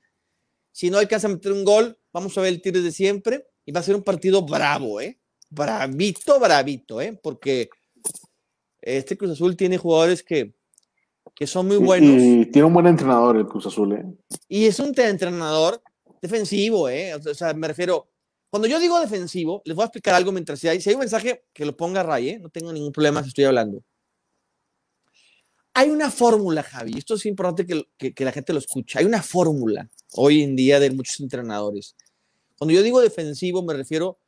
Si no alcanza a meter un gol, vamos a ver el Tigres de siempre. Y va a ser un partido bravo, ¿eh? Bravito, bravito, ¿eh? Porque este Cruz Azul tiene jugadores que, que son muy buenos. Y, tiene un buen entrenador el Cruz Azul, ¿eh? Y es un entrenador defensivo, ¿eh? O sea, me refiero, cuando yo digo defensivo, les voy a explicar algo mientras si hay, si hay un mensaje que lo ponga Ray, ¿eh? No tengo ningún problema si estoy hablando. Hay una fórmula, Javi, esto es importante que, que la gente lo escuche. Hay una fórmula hoy en día de muchos entrenadores. Cuando yo digo defensivo, me refiero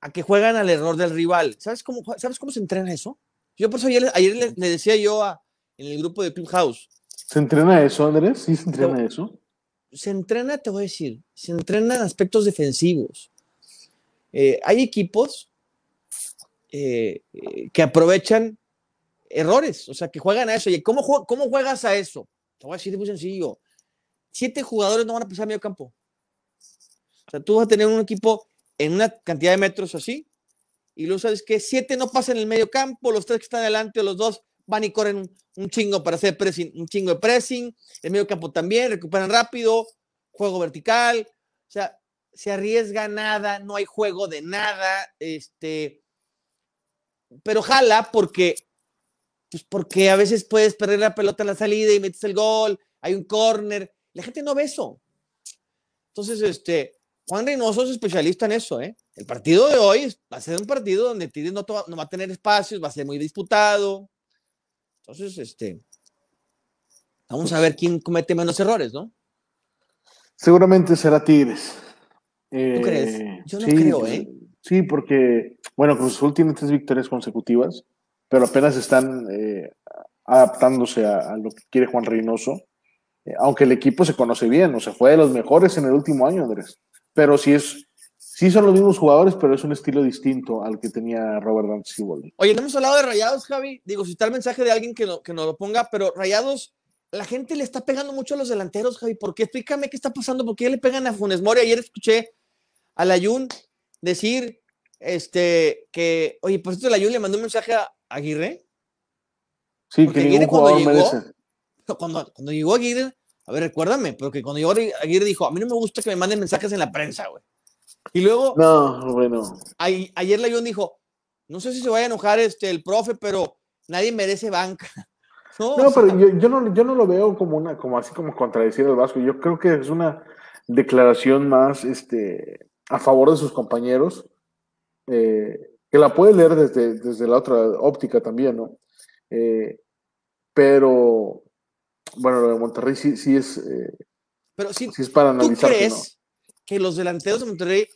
a que juegan al error del rival. ¿Sabes cómo, ¿sabes cómo se entrena eso? Yo por eso ayer, le, decía yo a, en el grupo de Clubhouse. ¿Se entrena eso, Andrés? ¿Sí se entrena eso? Se entrena, te voy a decir, se entrena en aspectos defensivos. Eh, hay equipos eh, eh, que aprovechan errores, o sea, que juegan a eso. ¿Y cómo, cómo juegas a eso? Te voy a decir, muy sencillo. Siete jugadores no van a pasar medio campo. O sea, tú vas a tener un equipo en una cantidad de metros así, y luego sabes que siete no pasan en el medio campo, los tres que están adelante, los dos van y corren un, chingo para hacer pressing, un chingo de pressing, el medio campo también, recuperan rápido, juego vertical, o sea, se arriesga nada, no hay juego de nada, este, pero jala porque, pues porque a veces puedes perder la pelota en la salida y metes el gol, hay un corner, la gente no ve eso. Entonces, este, Juan Reynoso es especialista en eso, ¿eh? El partido de hoy va a ser un partido donde Tigres no, va a tener espacios, va a ser muy disputado. Entonces, este, vamos a ver quién comete menos errores, ¿no? Seguramente será Tigres. ¿Tú crees? Eh, Yo no creo, ¿eh? Sí, porque, bueno, Cruz Azul tiene tres victorias consecutivas, pero apenas están eh, adaptándose a, lo que quiere Juan Reynoso. Eh, aunque el equipo se conoce bien, o sea, fue de los mejores en el último año, Andrés pero sí es, sí son los mismos jugadores, pero es un estilo distinto al que tenía Robert Dante Oye, no hemos hablado de Rayados, Javi. Digo, si está el mensaje de alguien que, que nos lo ponga, pero Rayados, la gente le está pegando mucho a los delanteros, Javi. ¿Por qué? Explícame qué está pasando, ¿por qué le pegan a Funes Mori? Ayer escuché a Layun decir este, que, oye, por cierto, Layun le mandó un mensaje a Aguirre. Sí, que ningún cuando llegó, Cuando, cuando llegó Aguirre, a ver, recuérdame, porque cuando yo Aguirre dijo, a mí no me gusta que me manden mensajes en la prensa, güey. Y luego. No, bueno. ayer León dijo, no sé si se vaya a enojar este, el profe, pero nadie merece banca. No, pero yo, no, yo no lo veo como una, como así como contradecir al Vasco. Yo creo que es una declaración más este, a favor de sus compañeros, eh, que la puede leer desde, desde la otra óptica también, ¿no? Eh, pero bueno, lo de Monterrey sí, sí es. Eh, pero si es para analizar. ¿tú crees que los delanteros de Monterrey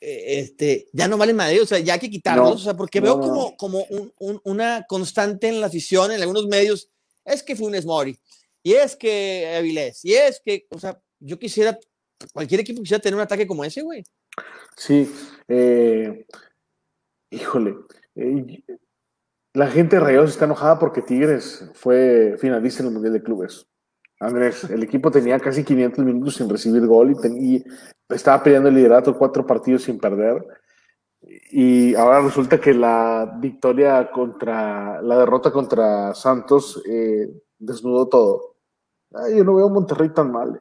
eh, este, ya no valen madre? O sea, ya hay que quitarlos. o sea, porque veo como, como un, una constante en la afición, en algunos medios. Es que Funes Mori, y es que Avilés, y es que, o sea, yo quisiera, cualquier equipo quisiera tener un ataque como ese, güey. Sí, eh, híjole, la gente de Rayados está enojada porque Tigres fue finalista en el Mundial de Clubes. Andrés, el equipo tenía casi 500 minutos sin recibir gol y, estaba peleando el liderato cuatro partidos sin perder. Y ahora resulta que la victoria contra, la derrota contra Santos eh, desnudó todo. yo no veo a Monterrey tan mal.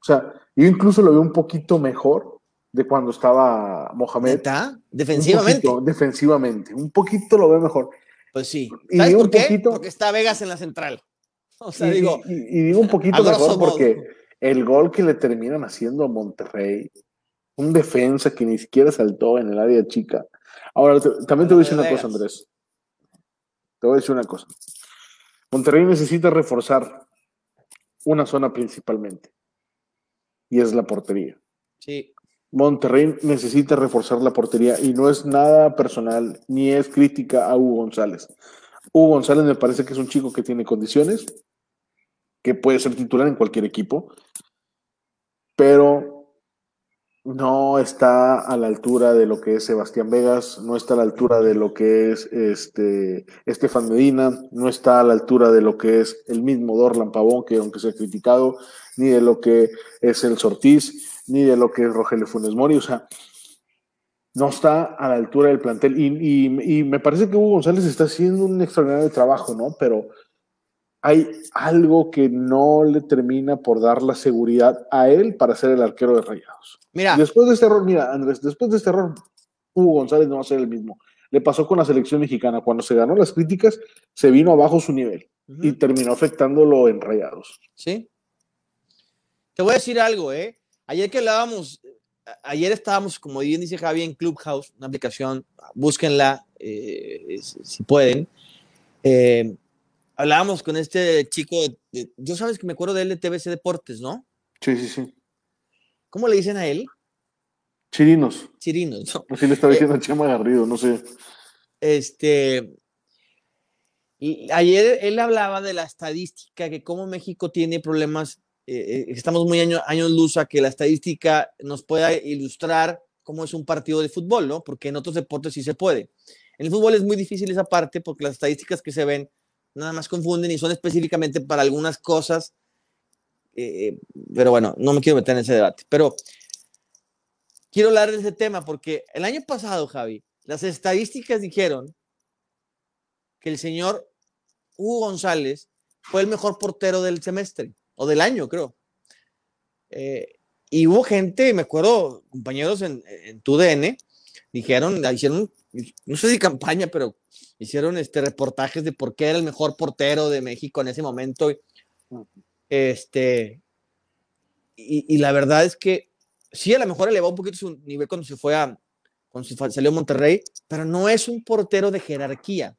O sea, yo incluso lo veo un poquito mejor de cuando estaba Mohamed. ¿Está? Defensivamente. Un poquito, defensivamente. Un poquito lo ve mejor. Pues sí. Y ¿Sabes digo por un qué? poquito- Porque está Vegas en la central. O sea, y, digo, y- y digo un poquito mejor modo. porque el gol que le terminan haciendo a Monterrey, un defensa que ni siquiera saltó en el área chica. Ahora, te- también te voy a decir una cosa. Andrés. Te voy a decir una cosa. Monterrey necesita reforzar una zona principalmente, y es la portería. sí. Monterrey necesita reforzar la portería y no es nada personal ni es crítica a Hugo González. Hugo González me parece que es un chico que tiene condiciones, que puede ser titular en cualquier equipo, pero no está a la altura de lo que es Sebastián Vegas, no está a la altura de lo que es este Estefan Medina, no está a la altura de lo que es el mismo Dorlan Pavón, que aunque se ha criticado, ni de lo que es el Sortiz, ni de lo que es Rogelio Funes Mori, o sea, no está a la altura del plantel. Y, y- me parece que Hugo González está haciendo un extraordinario trabajo, ¿no? Pero hay algo que no le termina por dar la seguridad a él para ser el arquero de Rayados. Mira, Después de este error, mira, Andrés, después de este error, Hugo González no va a ser el mismo. Le pasó con la selección mexicana. Cuando se ganó las críticas, se vino abajo su nivel y terminó afectándolo en Rayados. sí. Te voy a decir algo, ¿eh? Ayer que hablábamos, ayer estábamos, como bien dice Javi, en Clubhouse, una aplicación, búsquenla eh, si pueden. Eh, hablábamos con este chico, de- yo sabes que me acuerdo de él de TBC Deportes, ¿no? Sí, sí, sí. ¿Cómo le dicen a él? Chirinos. Chirinos, ¿no? Así le estaba diciendo a Chema Garrido, no sé. Este, y ayer él hablaba de la estadística, que como México tiene problemas, eh, eh, estamos muy año- años luz a que la estadística nos pueda ilustrar cómo es un partido de fútbol, ¿no? Porque en otros deportes sí se puede. En el fútbol es muy difícil esa parte porque las estadísticas que se ven nada más confunden y son específicamente para algunas cosas. eh, pero bueno, no me quiero meter en ese debate. Pero quiero hablar de ese tema porque el año pasado, Javi, las estadísticas dijeron que el señor Hugo González fue el mejor portero del semestre o del año, creo. Eh, y hubo gente, me acuerdo, compañeros en, en tu DN, dijeron, hicieron, no sé si campaña, pero hicieron este reportajes de por qué era el mejor portero de México en ese momento. Este, y, la verdad es que sí, a lo mejor elevó un poquito su nivel cuando se fue a, cuando se fue- salió a Monterrey, pero no es un portero de jerarquía.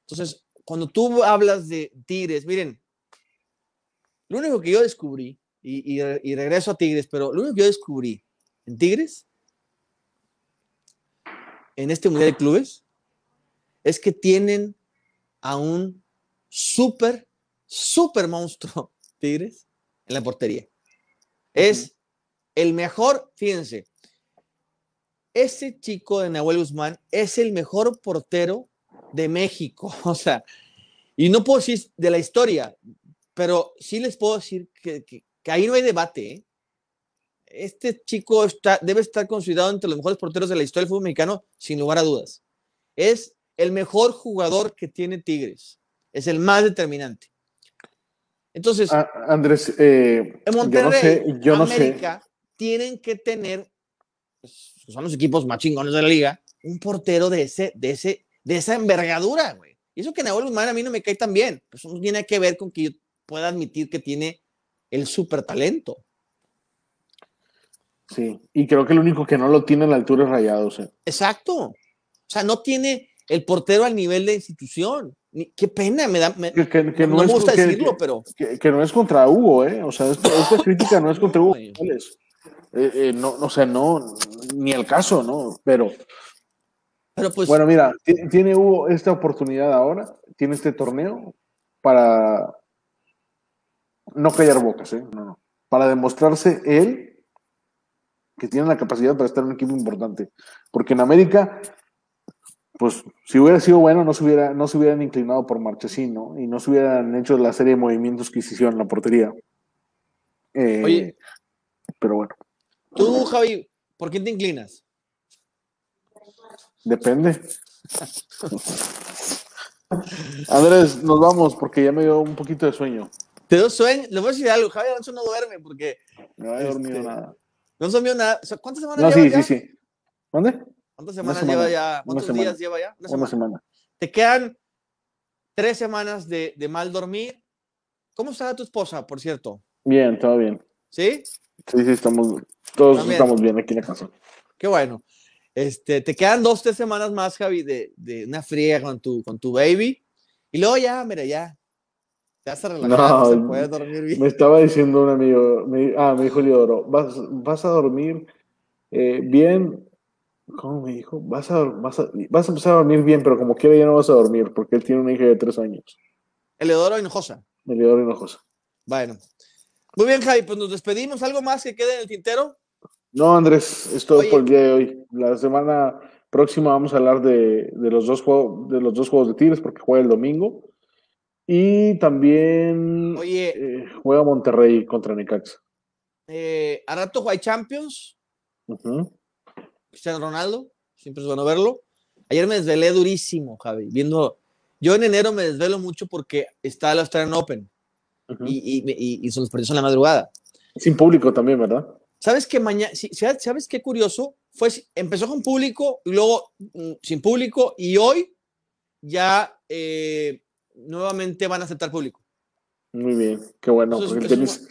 Entonces, cuando tú hablas de Tigres, miren, lo único que yo descubrí, y, y regreso a Tigres, pero lo único que yo descubrí en Tigres, en este Mundial de Clubes, es que tienen a un súper, súper monstruo Tigres en la portería. Es el mejor, fíjense, ese chico de Nahuel Guzmán es el mejor portero de México. O sea, y no puedo decir de la historia, pero sí les puedo decir que, que- que ahí no hay debate. ¿eh? Este chico está, debe estar considerado entre los mejores porteros de la historia del fútbol mexicano, sin lugar a dudas. Es el mejor jugador que tiene Tigres. Es el más determinante. Entonces, Ah, Andrés, eh, en yo no Monterrey, sé, yo no sé. América, tienen que tener, pues, son los equipos más chingones de la liga, un portero de, ese, de, ese, de esa envergadura, güey. Y eso que Nahuel Guzmán a mí no me cae tan bien. Pues no tiene que ver con que yo pueda admitir que tiene el súper talento. Sí, y creo que el único que no lo tiene a la altura es Rayados. eh. Exacto. O sea, no tiene el portero al nivel de institución. Ni- qué pena, me da. me- Que, que- que no, no, me gusta decirlo, pero. que- no es contra Hugo, ¿eh? O sea, esta, esta crítica no es contra Hugo. Eh, eh, no, o sea, no, ni el caso, ¿no? Pero Pero pues. bueno, mira, ti- tiene Hugo esta oportunidad ahora, tiene este torneo para no callar bocas, ¿eh? No, no. Para demostrarse él que tiene la capacidad para estar en un equipo importante. Porque en América, pues si hubiera sido bueno, no se, hubiera, no se hubieran inclinado por Marchesín, ¿no? Y no se hubieran hecho la serie de movimientos que se hicieron en la portería. Eh, Oye. Pero bueno, Tú, Javi, ¿por quién te inclinas? depende. Andrés, nos vamos porque ya me dio un poquito de sueño. Te doy sueño. Le voy a decir algo. Javi Alonso no duerme porque No he dormido Este, nada. No envió nada. ¿Cuántas semanas No, lleva sí, ya? sí, sí. ¿Dónde? ¿Cuántas Una semanas semana, lleva ya? una ¿Cuántos semana. días lleva ya? Una Una semana. semana. Te quedan tres semanas de, de mal dormir. ¿Cómo está tu esposa, por cierto? Bien, todo bien. ¿Sí? Sí, sí, estamos, todos También. estamos bien aquí en la casa. Qué bueno. Este, te quedan dos, tres semanas más, Javi, de, de una friega con tu, con tu baby. Y luego ya, mira, ya. Te a relajar, No, se puede dormir bien. Me estaba diciendo un amigo, me- ah, me dijo Leodoro, vas, vas a dormir eh, bien. ¿Cómo me dijo? Vas a, vas, a, vas a empezar a dormir bien, pero como quiera ya no vas a dormir, porque él tiene una hija de tres años. Eleodoro Hinojosa. De Leodoro Hinojosa. Bueno. Muy bien, Javi, pues nos despedimos. ¿Algo más que quede en el tintero? No, Andrés, es todo Oye. por el día de hoy. La semana próxima vamos a hablar de, de los, dos juegos, de los dos juegos de Tigres, porque juega el domingo. Y también Oye, eh, juega Monterrey contra Necaxa. eh, a rato hay Champions. Cristiano Ronaldo, siempre es bueno verlo. Ayer me desvelé durísimo, Javi, viendo. Yo en enero me desvelo mucho porque está el Australian Open y, y, y, y son los partidos en la madrugada. Sin público también, ¿verdad? ¿Sabes qué mañana? ¿Sabes qué curioso? Fue, empezó con público y luego mm, sin público y hoy ya eh, nuevamente van a aceptar público. Muy bien, qué bueno. El, tenis,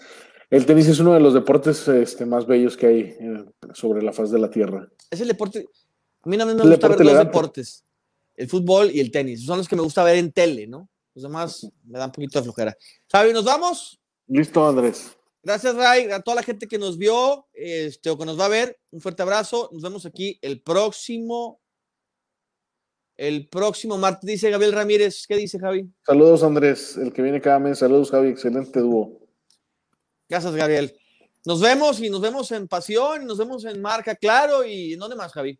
el tenis es uno de los deportes este, más bellos que hay eh, sobre la faz de la tierra. Es el deporte. A mí también me gusta ver elegante. deportes: el fútbol y el tenis. Son los que me gusta ver en tele, ¿no? Los demás me dan un poquito de flojera. Javi, nos vamos. Listo, Andrés. Gracias, Ray, a toda la gente que nos vio este, o que nos va a ver. Un fuerte abrazo. Nos vemos aquí el próximo. El próximo martes, dice Gabriel Ramírez. ¿Qué dice Javi? Saludos, Andrés, el que viene cada mes. Saludos, Javi, excelente dúo. Gracias, Gabriel. Nos vemos y nos vemos en Pasión, y nos vemos en Marca Claro y ¿en dónde más, Javi?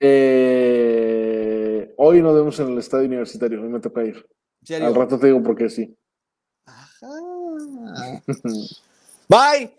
Eh, hoy nos vemos en el estadio universitario, hoy me toca ir. Al rato te digo por qué sí. Ajá. Bye.